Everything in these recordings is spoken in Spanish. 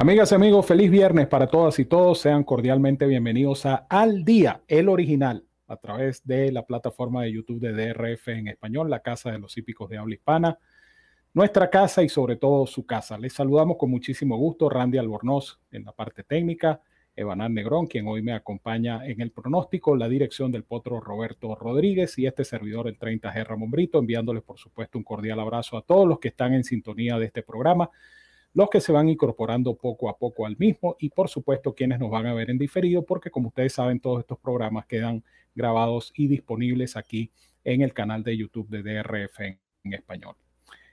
Amigas y amigos, feliz viernes para todas y todos. Sean cordialmente bienvenidos a Al Día, el original, a través de la plataforma de YouTube de DRF en español, la Casa de los Hípicos de Habla Hispana. Nuestra casa y sobre todo su casa. Les saludamos con muchísimo gusto, Randy Albornoz en la parte técnica, Evanán Negrón, quien hoy me acompaña en el pronóstico, la dirección del potro Roberto Rodríguez y este servidor, el 30G Ramón Brito, enviándoles por supuesto un cordial abrazo a todos los que están en sintonía de este programa los que se van incorporando poco a poco al mismo y por supuesto quienes nos van a ver en diferido, porque como ustedes saben, todos estos programas quedan grabados y disponibles aquí en el canal de YouTube de DRF en, español.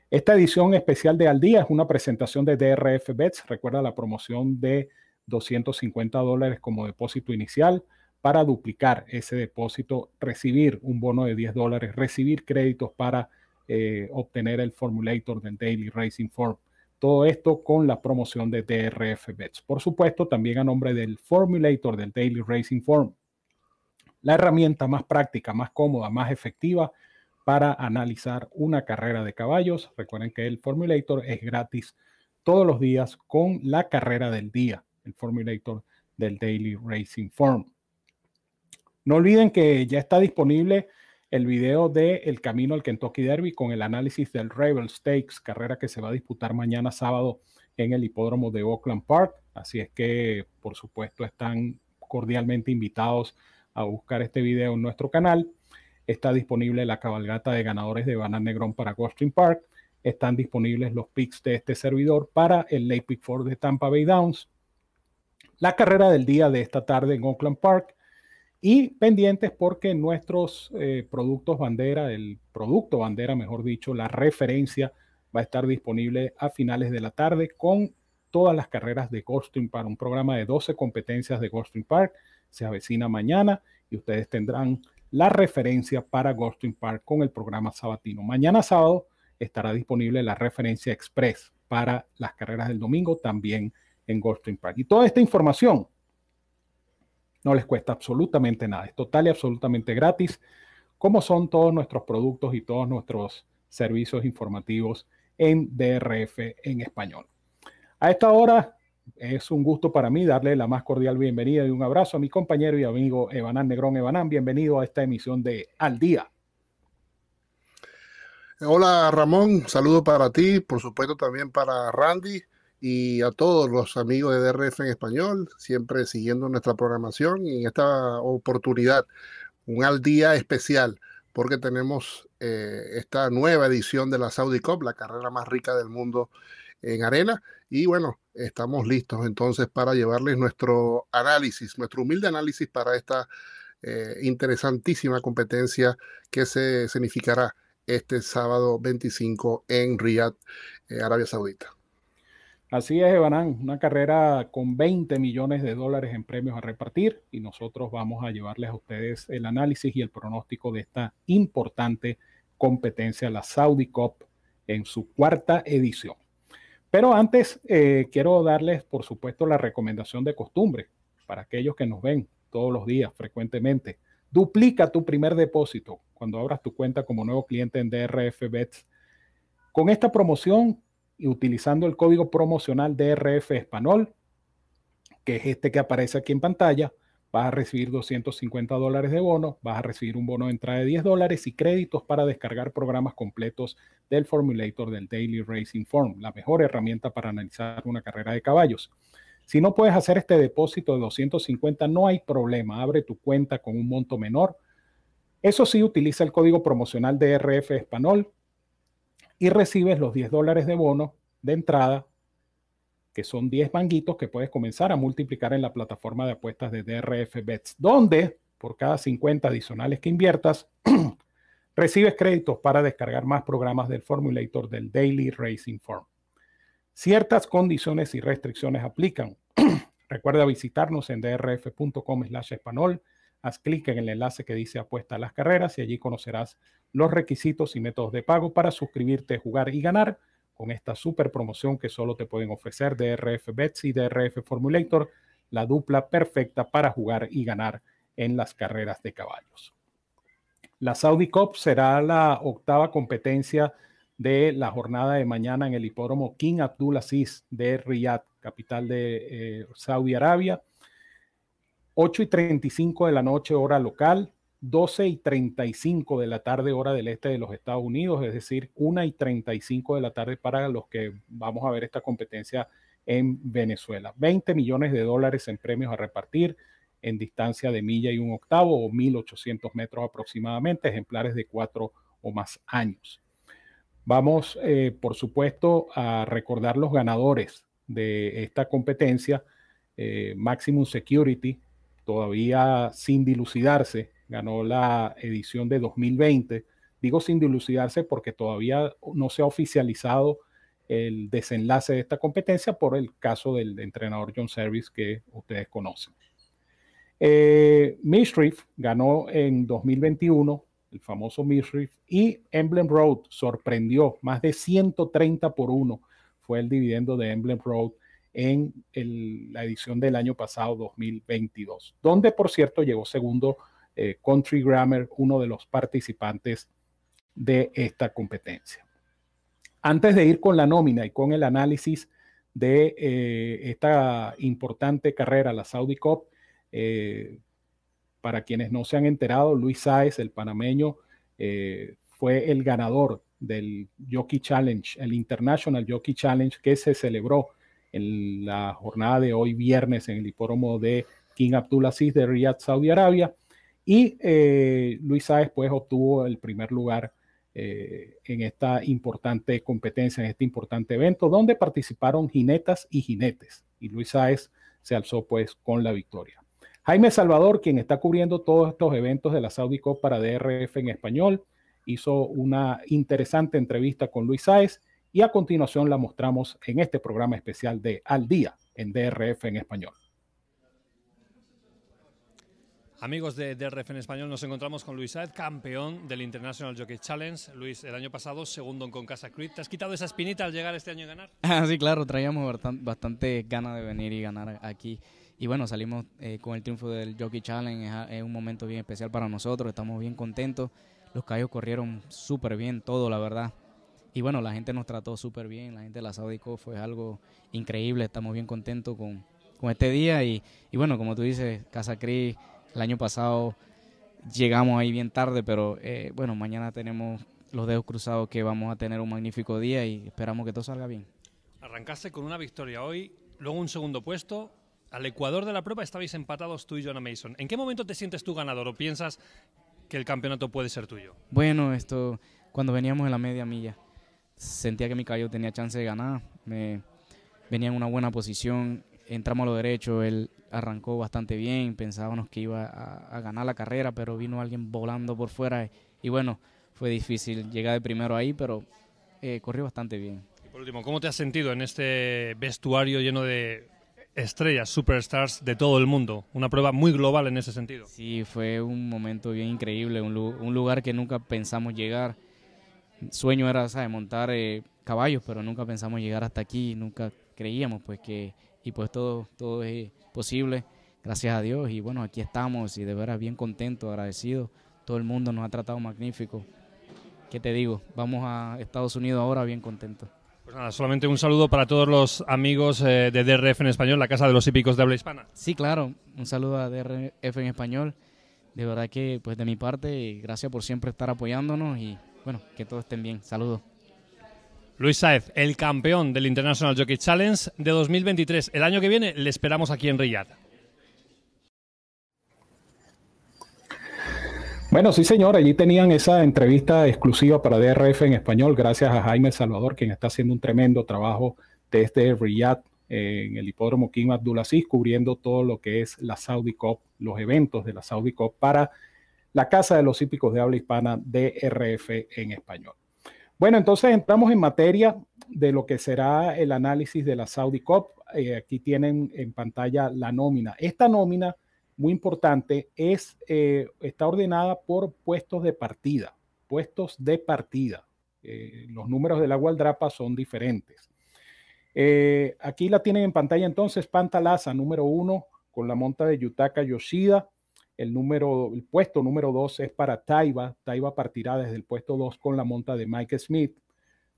Esta edición especial de Al Día es una presentación de DRF Bets. Recuerda la promoción de 250 dólares como depósito inicial para duplicar ese depósito, recibir un bono de 10 dólares, recibir créditos para eh, obtener el formulator del Daily Racing Form todo esto con la promoción de DRF Bets. Por supuesto, también a nombre del Formulator del Daily Racing Form, la herramienta más práctica, más cómoda, más efectiva para analizar una carrera de caballos. Recuerden que el Formulator es gratis todos los días con la carrera del día, el Formulator del Daily Racing Form. No olviden que ya está disponible el video de El Camino al Kentucky Derby con el análisis del Rebel Stakes, carrera que se va a disputar mañana sábado en el hipódromo de Oakland Park. Así es que, por supuesto, están cordialmente invitados a buscar este video en nuestro canal. Está disponible la cabalgata de ganadores de Banana Negrón para Gulfstream Park. Están disponibles los picks de este servidor para el Lake Pick Ford de Tampa Bay Downs. La carrera del día de esta tarde en Oakland Park y pendientes porque nuestros eh, productos bandera, el producto bandera, mejor dicho, la referencia va a estar disponible a finales de la tarde con todas las carreras de Goldstream Park, un programa de 12 competencias de Goldstream Park. Se avecina mañana y ustedes tendrán la referencia para Goldstream Park con el programa sabatino. Mañana sábado estará disponible la referencia express para las carreras del domingo también en Goldstream Park. Y toda esta información no les cuesta absolutamente nada, es total y absolutamente gratis, como son todos nuestros productos y todos nuestros servicios informativos en DRF en español. A esta hora es un gusto para mí darle la más cordial bienvenida y un abrazo a mi compañero y amigo Evanán Negrón. Evanán, bienvenido a esta emisión de Al Día. Hola Ramón, saludo para ti, por supuesto también para Randy y a todos los amigos de DRF en español, siempre siguiendo nuestra programación y en esta oportunidad, un al día especial, porque tenemos eh, esta nueva edición de la Saudi Cup, la carrera más rica del mundo en arena. Y bueno, estamos listos entonces para llevarles nuestro análisis, nuestro humilde análisis para esta eh, interesantísima competencia que se significará este sábado 25 en Riyadh, eh, Arabia Saudita. Así es, Evanán, una carrera con 20 millones de dólares en premios a repartir y nosotros vamos a llevarles a ustedes el análisis y el pronóstico de esta importante competencia, la Saudi Cup, en su cuarta edición. Pero antes eh, quiero darles, por supuesto, la recomendación de costumbre para aquellos que nos ven todos los días frecuentemente. Duplica tu primer depósito cuando abras tu cuenta como nuevo cliente en DRF Bets. Con esta promoción y utilizando el código promocional DRF Español, que es este que aparece aquí en pantalla, vas a recibir 250 dólares de bono, vas a recibir un bono de entrada de 10 dólares y créditos para descargar programas completos del Formulator del Daily Racing Form, la mejor herramienta para analizar una carrera de caballos. Si no puedes hacer este depósito de 250, no hay problema, abre tu cuenta con un monto menor. Eso sí, utiliza el código promocional DRF Español y recibes los 10 dólares de bono de entrada, que son 10 manguitos que puedes comenzar a multiplicar en la plataforma de apuestas de DRF Bets, donde por cada 50 adicionales que inviertas, recibes créditos para descargar más programas del Formulator del Daily Racing Form. Ciertas condiciones y restricciones aplican. Recuerda visitarnos en drf.com slash español haz clic en el enlace que dice apuesta a las carreras y allí conocerás los requisitos y métodos de pago para suscribirte, jugar y ganar con esta super promoción que solo te pueden ofrecer DRF Bets y DRF Formulator, la dupla perfecta para jugar y ganar en las carreras de caballos. La Saudi Cup será la octava competencia de la jornada de mañana en el hipódromo King Abdulaziz de Riyadh, capital de eh, Saudi Arabia. 8 y 35 de la noche, hora local. 12 y 35 de la tarde, hora del este de los Estados Unidos, es decir, 1 y 35 de la tarde para los que vamos a ver esta competencia en Venezuela. 20 millones de dólares en premios a repartir en distancia de milla y un octavo o 1.800 metros aproximadamente, ejemplares de cuatro o más años. Vamos, eh, por supuesto, a recordar los ganadores de esta competencia. Eh, Maximum Security, todavía sin dilucidarse, ganó la edición de 2020. Digo sin dilucidarse porque todavía no se ha oficializado el desenlace de esta competencia por el caso del entrenador John Service que ustedes conocen. Eh, ganó en 2021 el famoso Misriff, y Emblem Road sorprendió, más de 130 por 1 fue el dividendo de Emblem Road en la edición del año pasado, 2022, donde por cierto llegó segundo eh, Country Grammar, uno de los participantes de esta competencia. Antes de ir con la nómina y con el análisis de eh, esta importante carrera, la Saudi Cup, eh, para quienes no se han enterado, Luis Sáez, el panameño, fue el ganador del Jockey Challenge, el International Jockey Challenge que se celebró en la jornada de hoy viernes en el hipódromo de King Abdulaziz de Riyadh, Saudi Arabia. Y eh, Luis Sáez pues obtuvo el primer lugar eh, en esta importante competencia, en este importante evento, donde participaron jinetas y jinetes. Y Luis Sáez se alzó pues con la victoria. Jaime Salvador, quien está cubriendo todos estos eventos de la Saudi Cup para DRF en español, hizo una interesante entrevista con Luis Sáez y a continuación la mostramos en este programa especial de Al Día en DRF en español. Amigos de DRF en español, nos encontramos con Luis Saez, campeón del International Jockey Challenge. Luis, el año pasado, segundo en Concasa Creed. ¿Te has quitado esa espinita al llegar este año a ganar? Ah, sí, claro, traíamos bastante ganas de venir y ganar aquí. Y bueno, salimos eh, con el triunfo del Jockey Challenge, es, un momento bien especial para nosotros, estamos bien contentos. Los callos corrieron súper bien, todo, la verdad. Y bueno, la gente nos trató súper bien, la gente de la Saudico fue algo increíble, estamos bien contentos con, con este día. Y, y, bueno, como tú dices, Casa Cris, el año pasado llegamos ahí bien tarde, pero eh, bueno, mañana tenemos los dedos cruzados que vamos a tener un magnífico día y esperamos que todo salga bien. Arrancaste con una victoria hoy, luego un segundo puesto, al Ecuador de la prueba estabais empatados tú y Jonah Mason. ¿En qué momento te sientes tú ganador o piensas que el campeonato puede ser tuyo? Bueno, esto cuando veníamos en la media milla sentía que mi caballo tenía chance de ganar. Me venía en una buena posición, entramos a lo derecho, él arrancó bastante bien, pensábamos que iba a, ganar la carrera, pero vino alguien volando por fuera y, bueno, fue difícil llegar de primero ahí, pero eh, corrió bastante bien. Y por último, ¿cómo te has sentido en este vestuario lleno de estrellas, superstars de todo el mundo. Una prueba muy global en ese sentido. Sí, fue un momento bien increíble, un, lugar que nunca pensamos llegar. Sueño era, ¿sabes? montar eh, caballos, pero nunca pensamos llegar hasta aquí, nunca creíamos pues que, y pues todo, todo es posible, gracias a Dios, y bueno, aquí estamos y de veras bien contentos, agradecidos, todo el mundo nos ha tratado magnífico. ¿Qué te digo? Vamos a Estados Unidos ahora bien contentos. Pues nada, solamente un saludo para todos los amigos eh, de DRF en español, la Casa de los Hípicos de Habla Hispana. Sí, claro, un saludo a DRF en español. De verdad que, pues de mi parte, gracias por siempre estar apoyándonos y bueno, que todos estén bien. Saludos. Luis Saez, el campeón del International Jockey Challenge de 2023. El año que viene le esperamos aquí en Riyadh. Bueno, sí, señor, allí tenían esa entrevista exclusiva para DRF en español, gracias a Jaime Salvador, quien está haciendo un tremendo trabajo desde Riyadh en el hipódromo King Abdulaziz, cubriendo todo lo que es la Saudi Cup, los eventos de la Saudi Cup para la Casa de los Hípicos de Habla Hispana, DRF en español. Bueno, entonces entramos en materia de lo que será el análisis de la Saudi Cup. Eh, aquí tienen en pantalla la nómina. Esta nómina muy importante, es, eh, está ordenada por puestos de partida, puestos de partida. Eh, los números de la Gualdrapa son diferentes. Aquí la tienen en pantalla entonces, Pantalaza, número uno, con la monta de Yutaka Yoshida. El, número, el puesto número dos es para Taiba. Taiba partirá desde el puesto dos con la monta de Mike Smith.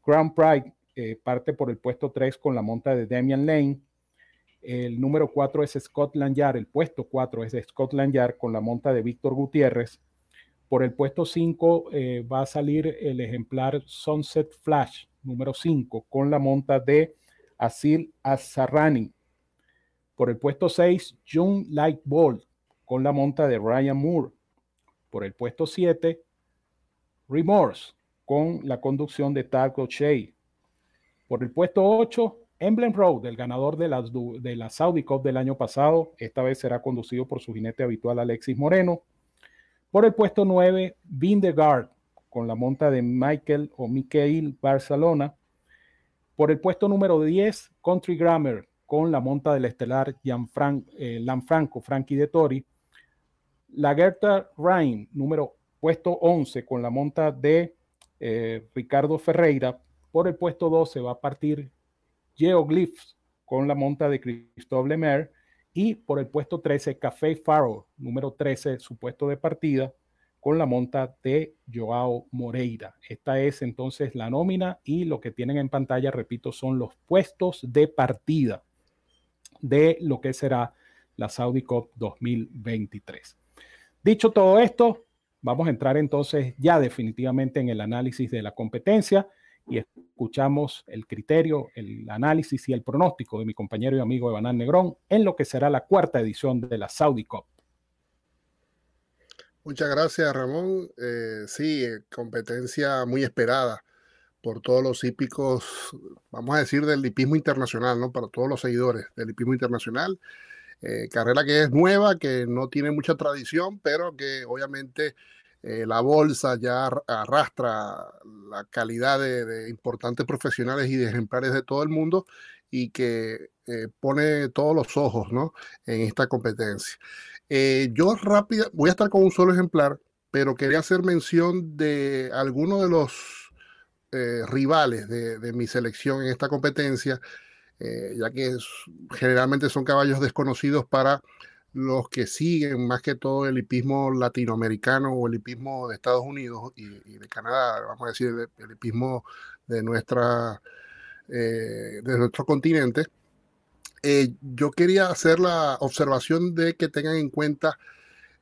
Grand Prix eh, parte por el puesto 3 con la monta de Damian Lane. El número 4 es Scotland Yard, el puesto 4 es de Scotland Yard con la monta de Víctor Gutiérrez. Por el puesto 5 eh, va a salir el ejemplar Sunset Flash, número 5, con la monta de Asil Azarrani. Por el puesto 6, June Light Ball, con la monta de Ryan Moore. Por el puesto 7, Remorse, con la conducción de Tag O'Shea. Por el puesto 8, Emblem Road, el ganador de la, de la Saudi Cup del año pasado. Esta vez será conducido por su jinete habitual Alexis Moreno. Por el puesto 9, Guard, con la monta de Michael o Michael Barcelona. Por el puesto número 10, Country Grammar, con la monta del estelar eh, Lanfranco, Frankie de Tori. La Gerta Rhein, número puesto 11, con la monta de eh, Ricardo Ferreira. Por el puesto 12 va a partir Geoglyphs con la monta de Christophe Lemaire. Y por el puesto 13, Café Faro, número 13, su puesto de partida, con la monta de Joao Moreira. Esta es entonces la nómina y lo que tienen en pantalla, repito, son los puestos de partida de lo que será la Saudi Cup 2023. Dicho todo esto, vamos a entrar entonces ya definitivamente en el análisis de la competencia y escuchamos el criterio, el análisis y el pronóstico de mi compañero y amigo Evanán Negrón en lo que será la cuarta edición de la Saudi Cup. Muchas gracias, Ramón. Eh, sí, eh, competencia muy esperada por todos los hípicos, vamos a decir, del hipismo internacional, ¿no? Para todos los seguidores del hipismo internacional. Eh, carrera que es nueva, que no tiene mucha tradición, pero que obviamente eh, la bolsa ya arrastra la calidad de, importantes profesionales y de ejemplares de todo el mundo y que eh, pone todos los ojos ¿no? en esta competencia. yo rápida, voy a estar con un solo ejemplar, pero quería hacer mención de algunos de los rivales de, mi selección en esta competencia, eh, ya que generalmente son caballos desconocidos para los que siguen más que todo el hipismo latinoamericano o el hipismo de Estados Unidos y, de Canadá, vamos a decir, el, hipismo de, nuestra, eh, de nuestro continente. yo quería hacer la observación de que tengan en cuenta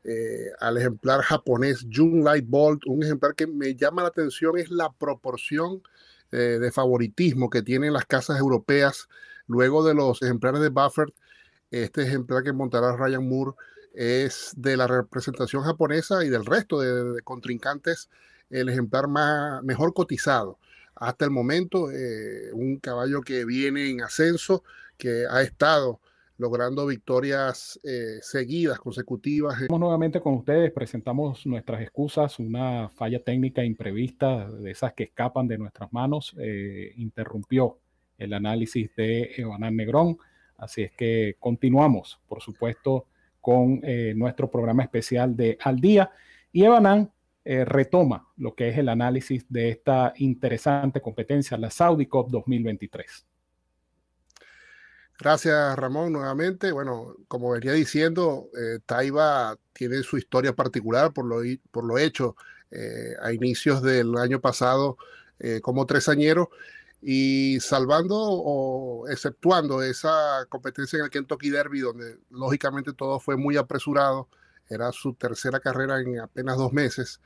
eh, al ejemplar japonés June Light Bolt. Un ejemplar que me llama la atención es la proporción de favoritismo que tienen las casas europeas luego de los ejemplares de Buffett. Este ejemplar que montará Ryan Moore es de la representación japonesa y del resto de, contrincantes el ejemplar más, mejor cotizado. Hasta el momento, eh, un caballo que viene en ascenso, que ha estado logrando victorias eh, seguidas, consecutivas. Estamos nuevamente con ustedes, presentamos nuestras excusas, una falla técnica imprevista de esas que escapan de nuestras manos, eh, interrumpió el análisis de Evanán Negrón, así es que continuamos, por supuesto, con eh, nuestro programa especial de Al Día y Evanán retoma lo que es el análisis de esta interesante competencia, la Saudi Cup 2023. Gracias, Ramón, nuevamente. Bueno, como venía diciendo, eh, Taiba tiene su historia particular por lo, por lo hecho eh, a inicios del año pasado eh, como tresañero y salvando o exceptuando esa competencia en el Kentucky Derby, donde lógicamente todo fue muy apresurado, era su tercera carrera en apenas dos meses.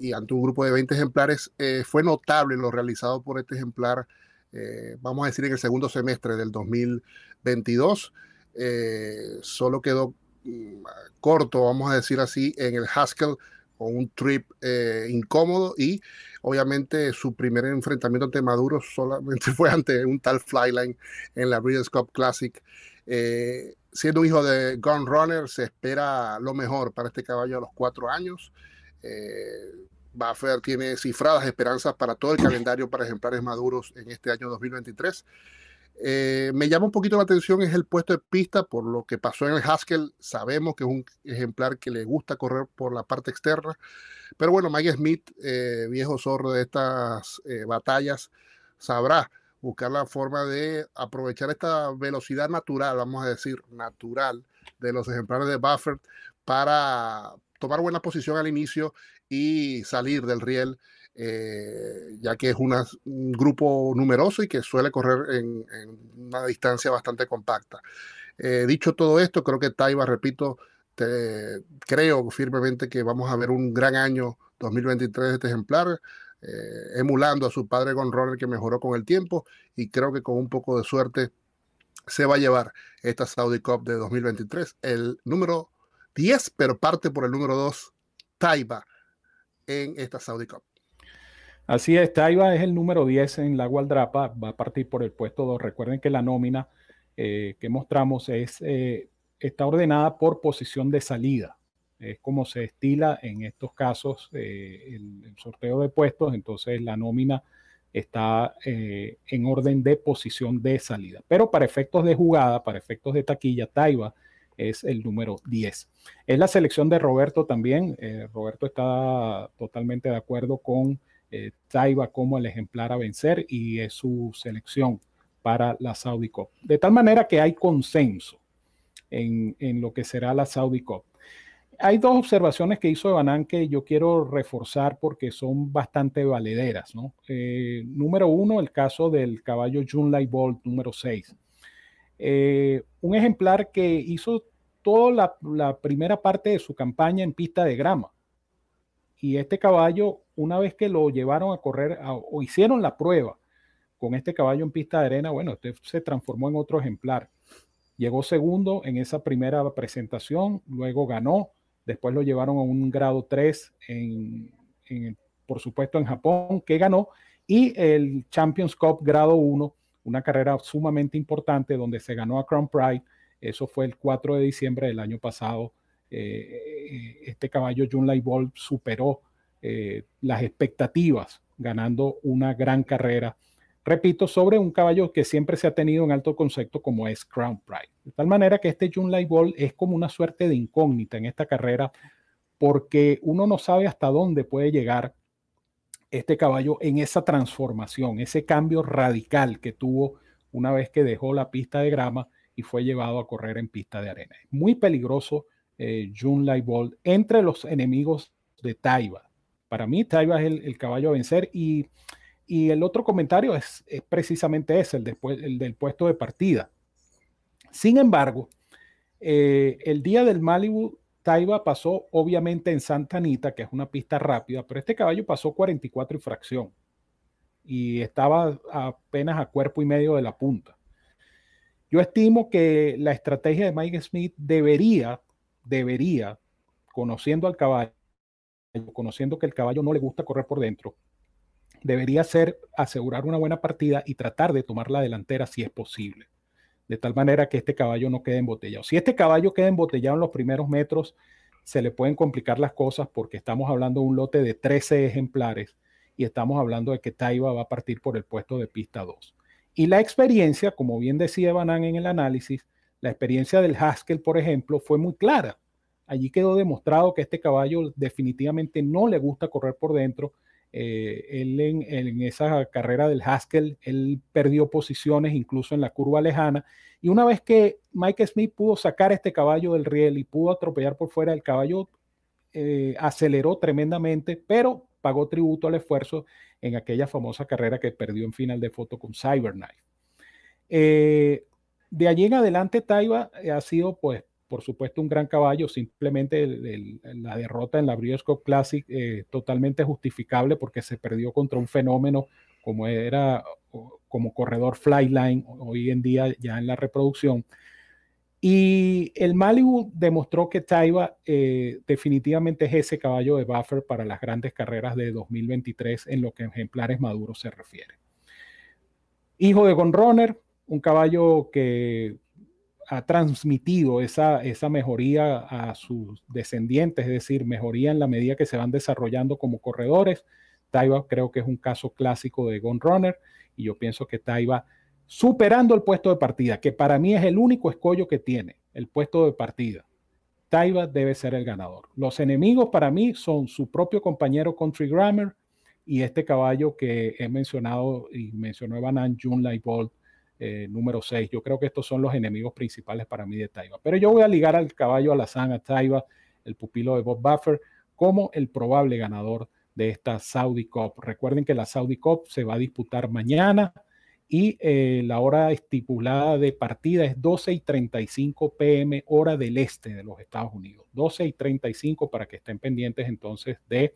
y ante un grupo de 20 ejemplares, fue notable lo realizado por este ejemplar eh, vamos a decir, en el segundo semestre del 2022. Eh, solo quedó mm, corto, vamos a decir así, en el Haskell con un trip eh, incómodo y obviamente su primer enfrentamiento ante Maduro solamente fue ante un tal Flyline en la Breeders' Cup Classic. siendo hijo de Gun Runner, se espera lo mejor para este caballo a los cuatro años. Buffer tiene cifradas esperanzas para todo el calendario para ejemplares maduros en este año 2023. Eh, me llama un poquito la atención es el puesto de pista por lo que pasó en el Haskell. Sabemos que es un ejemplar que le gusta correr por la parte externa. Pero bueno, Mike Smith, eh, viejo zorro de estas eh, batallas, sabrá buscar la forma de aprovechar esta velocidad natural, vamos a decir, natural de los ejemplares de Buffer para tomar buena posición al inicio y salir del riel eh, ya que es un grupo numeroso y que suele correr en, una distancia bastante compacta. Eh, dicho todo esto, creo que Taiba, repito, creo firmemente que vamos a ver un gran año 2023 de este ejemplar, eh, emulando a su padre Gon Runner que mejoró con el tiempo y creo que con un poco de suerte se va a llevar esta Saudi Cup de 2023. El número 10, pero parte por el número 2, Taiba, en esta Saudi Cup. Así es, Taiba es el número 10 en la Gualdrapa, va a partir por el puesto 2. Recuerden que la nómina eh, que mostramos es, eh, está ordenada por posición de salida. Es como se estila en estos casos eh, el, sorteo de puestos, entonces la nómina está en orden de posición de salida. Pero para efectos de jugada, para efectos de taquilla, Taiba es el número 10. Es la selección de Roberto también. Roberto está totalmente de acuerdo con eh, Taiba como el ejemplar a vencer y es su selección para la Saudi Cup. De tal manera que hay consenso en, lo que será la Saudi Cup. Hay dos observaciones que hizo Evanán que yo quiero reforzar porque son bastante valederas. Eh, número uno, el caso del caballo Junlai Bolt número 6. Eh, un ejemplar que hizo toda la, primera parte de su campaña en pista de grama. Y este caballo una vez que lo llevaron a correr o hicieron la prueba con este caballo en pista de arena, bueno, este se transformó en otro ejemplar. Llegó segundo en esa primera presentación, luego ganó, después lo llevaron a un grado 3 en, por supuesto en Japón, que ganó, y el Champions Cup grado 1, una carrera sumamente importante donde se ganó a Crown Pride, eso fue el 4 de diciembre del año pasado. Eh, eh, este caballo Junlai Ball superó eh, las expectativas, ganando una gran carrera, repito, sobre un caballo que siempre se ha tenido en alto concepto como es Crown Pride. De tal manera que este Jun Ball es como una suerte de incógnita en esta carrera, porque uno no sabe hasta dónde puede llegar este caballo en esa transformación, ese cambio radical que tuvo una vez que dejó la pista de grama y fue llevado a correr en pista de arena. Muy peligroso eh, Jun Ball entre los enemigos de Taiba. Para mí, Taiba es el, caballo a vencer. Y, el otro comentario es, precisamente ese, el, después, el del puesto de partida. Sin embargo, eh, el día del Malibu, Taiba pasó obviamente en Santa Anita, que es una pista rápida, pero este caballo pasó 44 y fracción y estaba apenas a cuerpo y medio de la punta. Yo estimo que la estrategia de Mike Smith debería, debería, conociendo al caballo, conociendo que el caballo no le gusta correr por dentro, debería ser asegurar una buena partida y tratar de tomar la delantera si es posible, de tal manera que este caballo no quede embotellado. Si este caballo queda embotellado en los primeros metros, se le pueden complicar las cosas porque estamos hablando de un lote de 13 ejemplares y estamos hablando de que Taiba va a partir por el puesto de pista 2. Y la experiencia, como bien decía Banan en el análisis, la experiencia del Haskell, por ejemplo, fue muy clara. Allí quedó demostrado que este caballo definitivamente no le gusta correr por dentro. Eh, él en, esa carrera del Haskell, él perdió posiciones incluso en la curva lejana. Y una vez que Mike Smith pudo sacar este caballo del riel y pudo atropellar por fuera, el caballo eh, aceleró tremendamente, pero pagó tributo al esfuerzo en aquella famosa carrera que perdió en final de foto con Cyberknife. Eh, de allí en adelante, Taiba ha sido pues por supuesto, un gran caballo, simplemente la derrota en la Breeders' Classic eh, totalmente justificable porque se perdió contra un fenómeno como era como corredor flyline hoy en día ya en la reproducción. Y el Malibu demostró que Taiba eh, definitivamente es ese caballo de buffer para las grandes carreras de 2023 en lo que ejemplares maduros se refiere. Hijo de Gonrunner, un caballo que ha transmitido esa, esa mejoría a sus descendientes, es decir, mejoría en la medida que se van desarrollando como corredores. Taiba creo que es un caso clásico de Gone Runner y yo pienso que Taiba superando el puesto de partida, que para mí es el único escollo que tiene, el puesto de partida. Taiba debe ser el ganador. Los enemigos para mí son su propio compañero Country Grammar y este caballo que he mencionado y mencionó Evan Jun Bolt eh, número 6. Yo creo que estos son los enemigos principales para mí de Taiba. Pero yo voy a ligar al caballo alazán, a Taiba, el pupilo de Bob Buffer, como el probable ganador de esta Saudi Cup. Recuerden que la Saudi Cup se va a disputar mañana y eh, la hora estipulada de partida es 12 y 35 pm hora del este de los Estados Unidos. 12 y 35 para que estén pendientes entonces de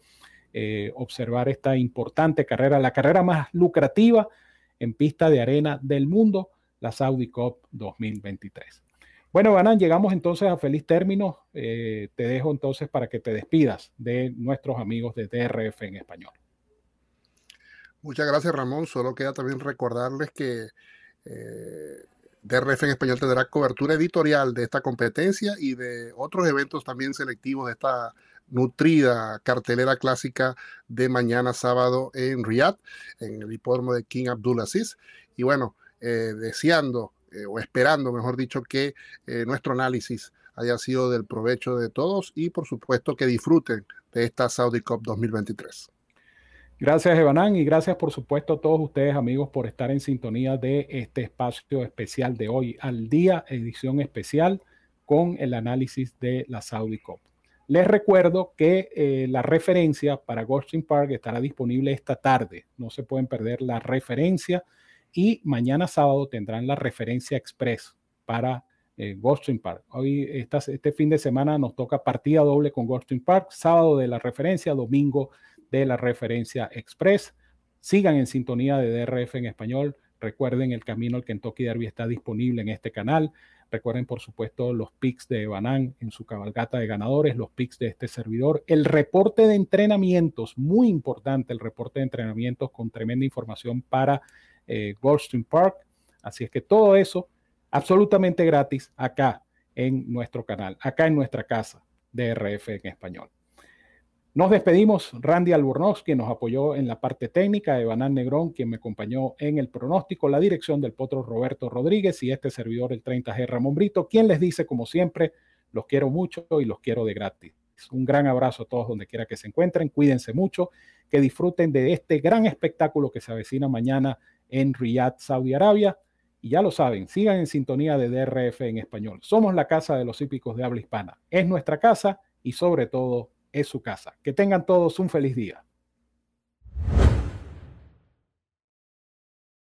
eh, observar esta importante carrera, la carrera más lucrativa en pista de arena del mundo, la Saudi Cup 2023. Bueno, Banán, llegamos entonces a feliz término. Eh, te dejo entonces para que te despidas de nuestros amigos de DRF en español. Muchas gracias, Ramón. Solo queda también recordarles que eh, DRF en español tendrá cobertura editorial de esta competencia y de otros eventos también selectivos de esta nutrida cartelera clásica de mañana sábado en Riyadh, en el hipódromo de King Abdulaziz. Y bueno, eh, deseando eh, o esperando, mejor dicho, que eh, nuestro análisis haya sido del provecho de todos y por supuesto que disfruten de esta Saudi Cup 2023. Gracias, Evanán, y gracias por supuesto a todos ustedes, amigos, por estar en sintonía de este espacio especial de hoy al día, edición especial con el análisis de la Saudi Cup. Les recuerdo que eh, la referencia para Goldstein Park estará disponible esta tarde. No se pueden perder la referencia y mañana sábado tendrán la referencia express para eh, Park. Hoy, este fin de semana nos toca partida doble con Goldstream Park, sábado de la referencia, domingo de la referencia express. Sigan en sintonía de DRF en español. Recuerden, el camino al Kentucky Derby está disponible en este canal. Recuerden, por supuesto, los pics de Banán en su cabalgata de ganadores, los pics de este servidor, el reporte de entrenamientos, muy importante el reporte de entrenamientos con tremenda información para eh, Goldstream Park. Así es que todo eso absolutamente gratis acá en nuestro canal, acá en nuestra casa de RF en español. Nos despedimos, Randy Albornoz, quien nos apoyó en la parte técnica, Evanán Negrón, quien me acompañó en el pronóstico, la dirección del potro Roberto Rodríguez y este servidor, el 30G Ramón Brito, quien les dice, como siempre, los quiero mucho y los quiero de gratis. Un gran abrazo a todos donde quiera que se encuentren, cuídense mucho, que disfruten de este gran espectáculo que se avecina mañana en Riyadh, Saudi Arabia. Y ya lo saben, sigan en sintonía de DRF en español. Somos la casa de los hípicos de habla hispana. Es nuestra casa y sobre todo es su casa. Que tengan todos un feliz día.